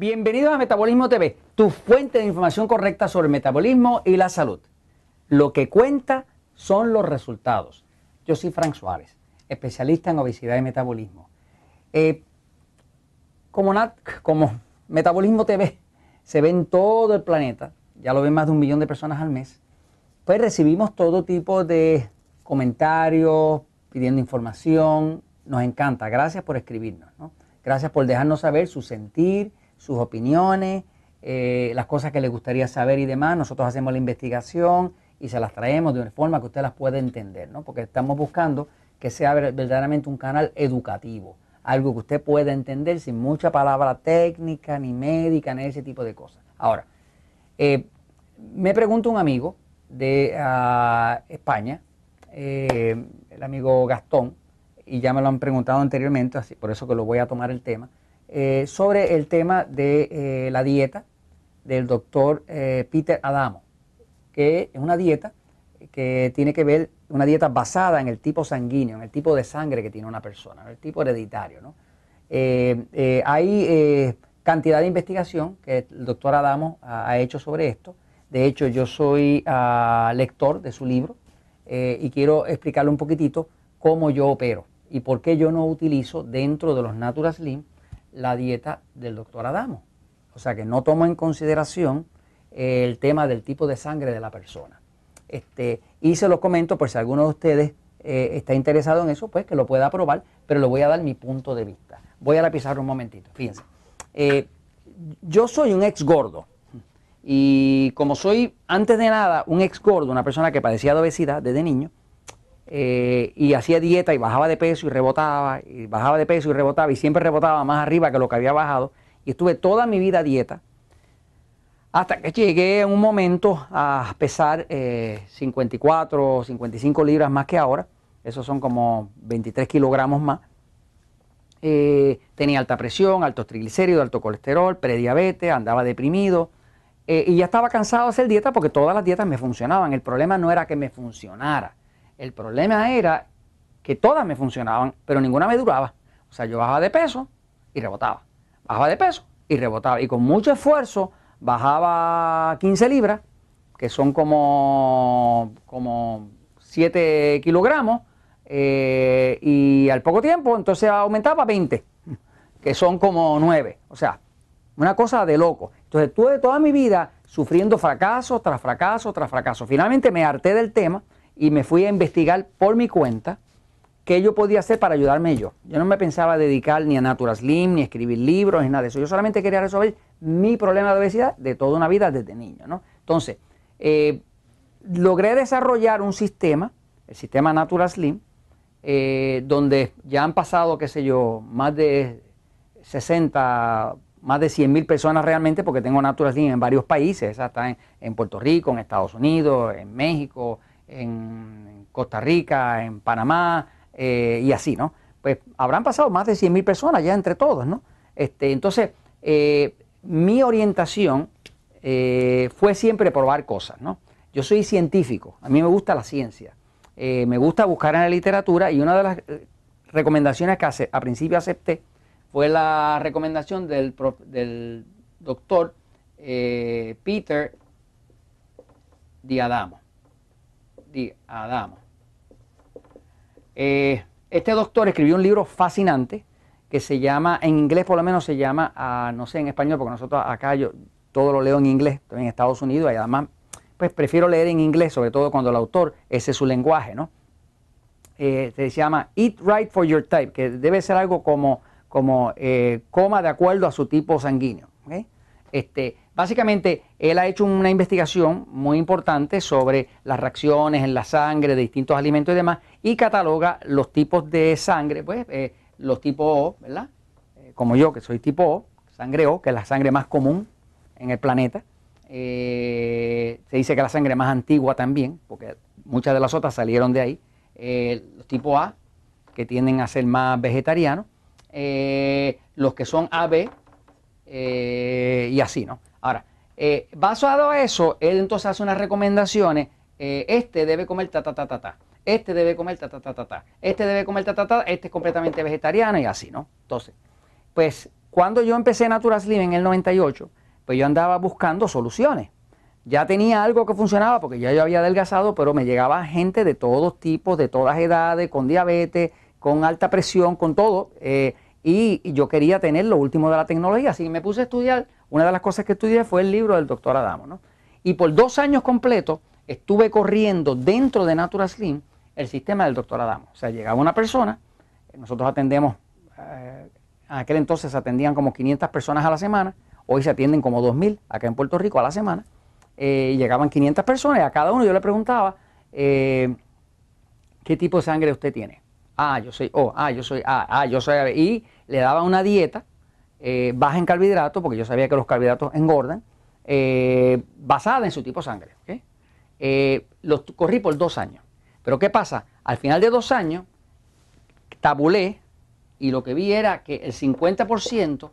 Bienvenidos a Metabolismo TV, tu fuente de información correcta sobre el metabolismo y la salud. Lo que cuenta son los resultados. Yo soy Frank Suárez, especialista en obesidad y metabolismo. Eh, como, como Metabolismo TV se ve en todo el planeta, ya lo ven más de un millón de personas al mes, pues recibimos todo tipo de comentarios, pidiendo información. Nos encanta. Gracias por escribirnos. Gracias por dejarnos saber su sentir, sus opiniones, eh, las cosas que les gustaría saber y demás. Nosotros hacemos la investigación y se las traemos de una forma que usted las pueda entender, ¿no? porque estamos buscando que sea verdaderamente un canal educativo, algo que usted pueda entender sin mucha palabra técnica, ni médica, ni ese tipo de cosas. Ahora, eh, me pregunta un amigo de ah, España, eh, el amigo Gastón, y ya me lo han preguntado anteriormente, así por eso que lo voy a tomar el tema, eh, sobre el tema de eh, la dieta del doctor Peter Adamo, que es una dieta que tiene que ver, una dieta basada en el tipo sanguíneo, en el tipo de sangre que tiene una persona, el tipo hereditario. ¿no? hay cantidad de investigación que el doctor Adamo ha, hecho sobre esto. De hecho, yo soy ah, lector de su libro, eh, y quiero explicarle un poquitito cómo yo opero y por qué yo no utilizo dentro de los Natural Slim la dieta del doctor Adamo. O sea que no tomo en consideración eh, el tema del tipo de sangre de la persona. Este, y se los comento por si alguno de ustedes eh, está interesado en eso, pues que lo pueda probar, pero le voy a dar mi punto de vista. Voy a la pizarra un momentito, fíjense. yo soy un ex gordo, y como soy, antes de nada, un ex gordo, una persona que padecía de obesidad desde niño, eh, y hacía dieta y bajaba de peso y rebotaba, y bajaba de peso y rebotaba, y siempre rebotaba más arriba que lo que había bajado, y estuve toda mi vida dieta, hasta que llegué en un momento a pesar 54 o 55 libras más que ahora, esos son como 23 kilogramos más. Eh, tenía alta presión, altos triglicéridos, alto colesterol, prediabetes, andaba deprimido, eh, y ya estaba cansado de hacer dieta porque todas las dietas me funcionaban. El problema no era que me funcionara. El problema era que todas me funcionaban, pero ninguna me duraba. O sea, yo bajaba de peso y rebotaba. Bajaba de peso y rebotaba. Y con mucho esfuerzo bajaba 15 libras, que son como, como 7 kilogramos, eh, y al poco tiempo entonces aumentaba 20, que son como 9. O sea, una cosa de loco. Entonces tuve toda mi vida sufriendo fracaso tras fracaso tras fracaso. Finalmente me harté del tema y me fui a investigar por mi cuenta qué yo podía hacer para ayudarme yo. Yo no me pensaba dedicar ni a Natural Slim, ni a escribir libros, ni nada de eso. Yo solamente quería resolver mi problema de obesidad de toda una vida desde niño. ¿no? Entonces, eh, logré desarrollar un sistema, el sistema Natural Slim, eh, donde ya han pasado, qué sé yo, más de 60 más de 100 mil personas realmente, porque tengo Natural Slim en varios países, está en, Puerto Rico, en Estados Unidos, en México, en Costa Rica, en Panamá eh, y así, ¿no? Pues habrán pasado más de 100 mil personas ya entre todos, ¿no? Este, entonces, eh, mi orientación eh, fue siempre probar cosas, ¿no? Yo soy científico, a mí me gusta la ciencia, me gusta buscar en la literatura y una de las recomendaciones que hace, a principio acepté fue la recomendación del, doctor Peter Diadamo. Diadamo. Eh, este doctor escribió un libro fascinante que se llama, en inglés por lo menos se llama, ah, no sé en español, porque nosotros acá yo todo lo leo en inglés, en Estados Unidos y además pues prefiero leer en inglés, sobre todo cuando el autor, ese es su lenguaje, ¿no? Eh, se llama Eat Right for Your Type, que debe ser algo como como eh, coma de acuerdo a su tipo sanguíneo. Este, básicamente, él ha hecho una investigación muy importante sobre las reacciones en la sangre de distintos alimentos y demás y cataloga los tipos de sangre, pues eh, los tipos O, ¿verdad? Eh, como yo, que soy tipo O, sangre O, que es la sangre más común en el planeta. se dice que la sangre más antigua también, porque muchas de las otras salieron de ahí. los tipo A, que tienden a ser más vegetarianos eh, los que son AB eh, y así, ¿no? Ahora, eh, basado a eso, él entonces hace unas recomendaciones. este debe comer ta, ta, ta, ta, ta. Este debe comer ta, ta, ta, ta, ta. Este debe comer ta, ta, ta. Este es completamente vegetariano y así, ¿no? Entonces, pues cuando yo empecé Natural Slim en el 98, pues yo andaba buscando soluciones. Ya tenía algo que funcionaba porque ya yo había adelgazado, pero me llegaba gente de todos tipos, de todas edades, con diabetes, con alta presión, con todo. Eh, y, yo quería tener lo último de la tecnología. Así que me puse a estudiar. Una de las cosas que estudié fue el libro del doctor Adamo. ¿no? Y por dos años completos estuve corriendo dentro de Natural Slim el sistema del doctor Adamo. O sea, llegaba una persona, nosotros atendemos, eh, en aquel entonces atendían como 500 personas a la semana, hoy se atienden como 2.000 acá en Puerto Rico a la semana. Eh, llegaban 500 personas y a cada uno yo le preguntaba, eh, ¿qué tipo de sangre usted tiene? Ah, yo soy O, ah, yo soy A, ah, yo soy A. Y le daba una dieta eh, baja en carbohidratos, porque yo sabía que los carbohidratos engordan, basada en su tipo de sangre. los corrí por dos años. Pero ¿qué pasa? Al final de dos años, tabulé y lo que vi era que el 50%,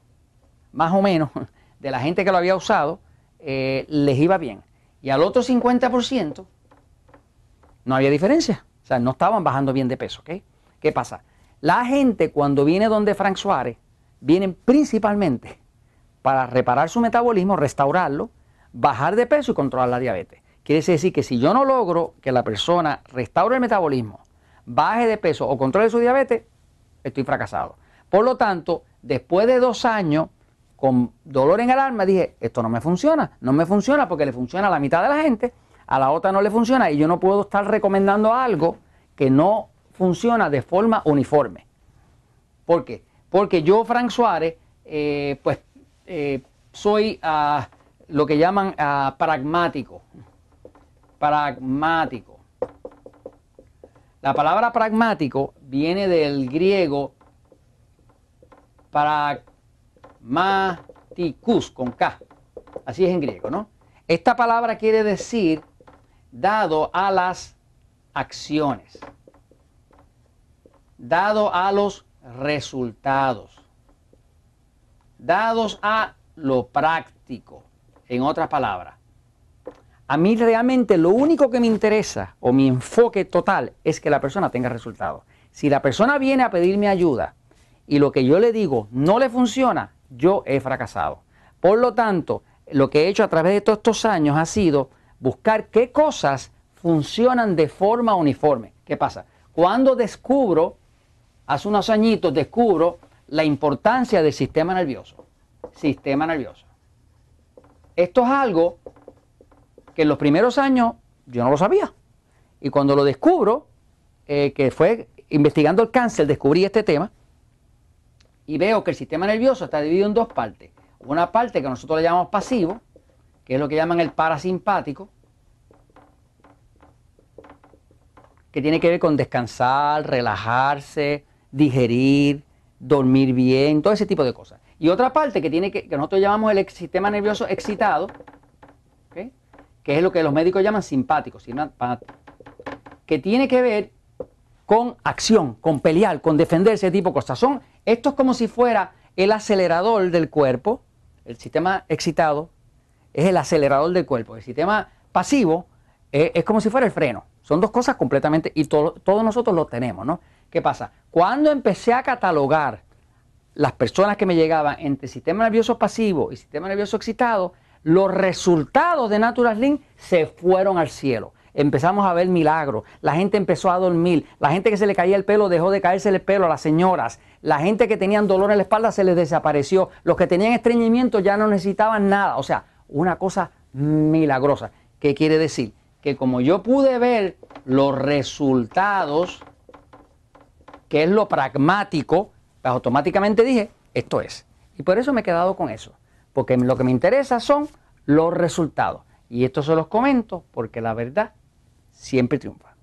más o menos, de la gente que lo había usado, eh, les iba bien. Y al otro 50% no había diferencia. O sea, no estaban bajando bien de peso. ¿Qué pasa? La gente cuando viene donde Frank Suárez, vienen principalmente para reparar su metabolismo, restaurarlo, bajar de peso y controlar la diabetes. Quiere decir que si yo no logro que la persona restaure el metabolismo, baje de peso o controle su diabetes, estoy fracasado. Por lo tanto, después de dos años con dolor en el alma, dije, esto no me funciona, no me funciona porque le funciona a la mitad de la gente, a la otra no le funciona y yo no puedo estar recomendando algo que no funciona de forma uniforme. ¿Por qué? Porque yo, Frank Suárez, eh, pues eh, soy ah, lo que llaman ah, pragmático. Pragmático. La palabra pragmático viene del griego para maticus con K. Así es en griego, ¿no? Esta palabra quiere decir dado a las acciones, dado a los resultados, dados a lo práctico, en otras palabras. A mí realmente lo único que me interesa o mi enfoque total es que la persona tenga resultados. Si la persona viene a pedirme ayuda y lo que yo le digo no le funciona, yo he fracasado. Por lo tanto, lo que he hecho a través de todos estos años ha sido buscar qué cosas funcionan de forma uniforme. ¿Qué pasa? Cuando descubro, hace unos añitos descubro la importancia del sistema nervioso. Sistema nervioso. Esto es algo que en los primeros años yo no lo sabía. Y cuando lo descubro, eh, que fue investigando el cáncer, descubrí este tema y veo que el sistema nervioso está dividido en dos partes. Una parte que nosotros le llamamos pasivo, que es lo que llaman el parasimpático, que tiene que ver con descansar, relajarse, digerir, dormir bien, todo ese tipo de cosas. Y otra parte que tiene que, que nosotros llamamos el sistema nervioso excitado, que es lo que los médicos llaman simpático, que tiene que ver con acción, con pelear, con defender ese tipo de cosas. Son, esto es como si fuera el acelerador del cuerpo, el sistema excitado es el acelerador del cuerpo, el sistema pasivo es, como si fuera el freno. Son dos cosas completamente, y todos nosotros lo tenemos, ¿no? ¿Qué pasa? Cuando empecé a catalogar las personas que me llegaban entre sistema nervioso pasivo y sistema nervioso excitado, los resultados de Natural Link se fueron al cielo empezamos a ver milagros. La gente empezó a dormir. La gente que se le caía el pelo dejó de caerse el pelo a las señoras. La gente que tenían dolor en la espalda se les desapareció. Los que tenían estreñimiento ya no necesitaban nada. O sea, una cosa milagrosa. ¿Qué quiere decir? Que como yo pude ver los resultados, que es lo pragmático, pues automáticamente dije, esto es. Y por eso me he quedado con eso. Porque lo que me interesa son los resultados. Y esto se los comento porque la verdad siempre triunfa.